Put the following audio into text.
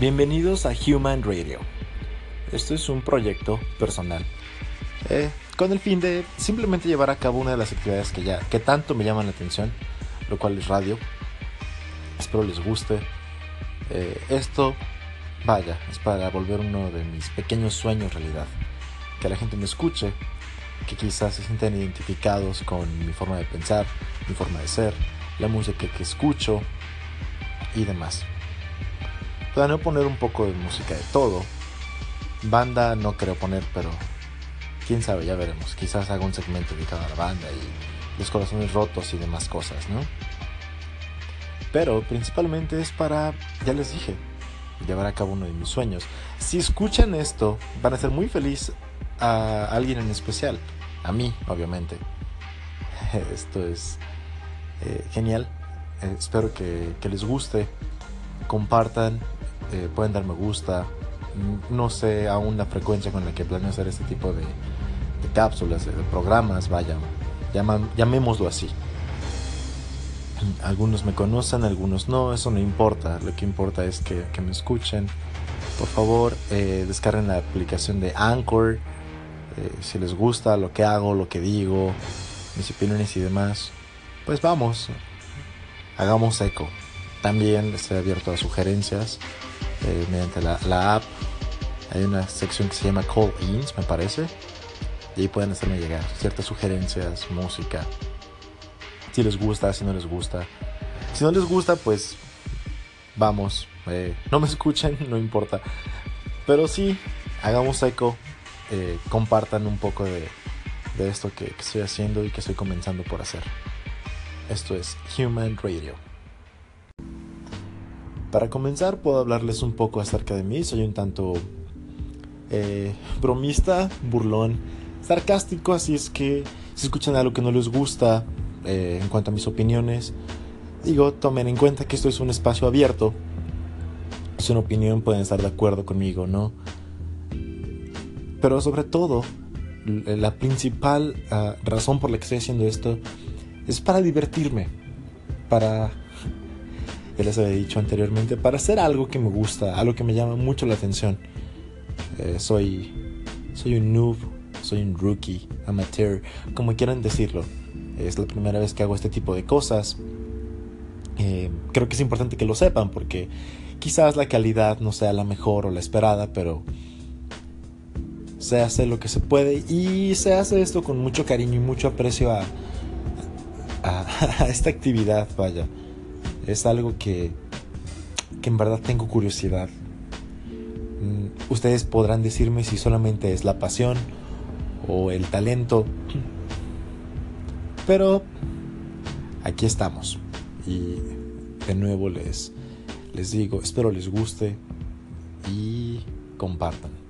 Bienvenidos a Human Radio. Esto es un proyecto personal eh, con el fin de simplemente llevar a cabo una de las actividades que ya que tanto me llaman la atención, lo cual es radio. Espero les guste. Eh, esto, vaya, es para volver uno de mis pequeños sueños realidad. Que la gente me escuche, que quizás se sientan identificados con mi forma de pensar, mi forma de ser, la música que escucho y demás. Planeo poner un poco de música de todo. Banda no creo poner, pero quién sabe, ya veremos. Quizás haga un segmento dedicado a la banda y los corazones rotos y demás cosas, ¿no? Pero principalmente es para, ya les dije, llevar a cabo uno de mis sueños. Si escuchan esto, van a ser muy feliz a alguien en especial. A mí, obviamente. Esto es eh, genial. Eh, espero que, que les guste. Compartan eh, pueden dar me gusta. No sé aún la frecuencia con la que planeo hacer este tipo de, cápsulas, de programas, vaya, llamémoslo así. Algunos me conocen, algunos no, eso no importa. Lo que importa es que, me escuchen. Por favor, eh, descarguen la aplicación de Anchor. Eh, si les gusta lo que hago, lo que digo, mis opiniones y demás, pues vamos, hagamos eco. También estoy abierto a sugerencias. Eh, mediante la, app. Hay una sección que se llama Call Ins, me parece. Y ahí pueden hacerme llegar ciertas sugerencias, música. Si les gusta, si no les gusta. Si no les gusta, pues vamos. Eh, no me escuchen, no importa. Pero sí, hagamos eco. Eh, compartan un poco de, de esto que estoy haciendo y que estoy comenzando por hacer. Esto es Human Radio. Para comenzar, puedo hablarles un poco acerca de mí. Soy un tanto eh, bromista, burlón, sarcástico, así es que si escuchan algo que no les gusta eh, en cuanto a mis opiniones, digo, tomen en cuenta que esto es un espacio abierto. Es una opinión, pueden estar de acuerdo conmigo, ¿no? Pero sobre todo, la principal ah, razón por la que estoy haciendo esto es para divertirme, para ya les había dicho anteriormente, para hacer algo que me gusta, algo que me llama mucho la atención. Eh, soy, soy un noob, soy un rookie, amateur, como quieran decirlo. Es la primera vez que hago este tipo de cosas. Eh, creo que es importante que lo sepan porque quizás la calidad no sea la mejor o la esperada, pero se hace lo que se puede y se hace esto con mucho cariño y mucho aprecio a, a esta actividad, vaya es algo que, que en verdad tengo curiosidad. Mm, ustedes podrán decirme si solamente es la pasión o el talento. Pero aquí estamos. Y de nuevo les, les digo, espero les guste y compartan.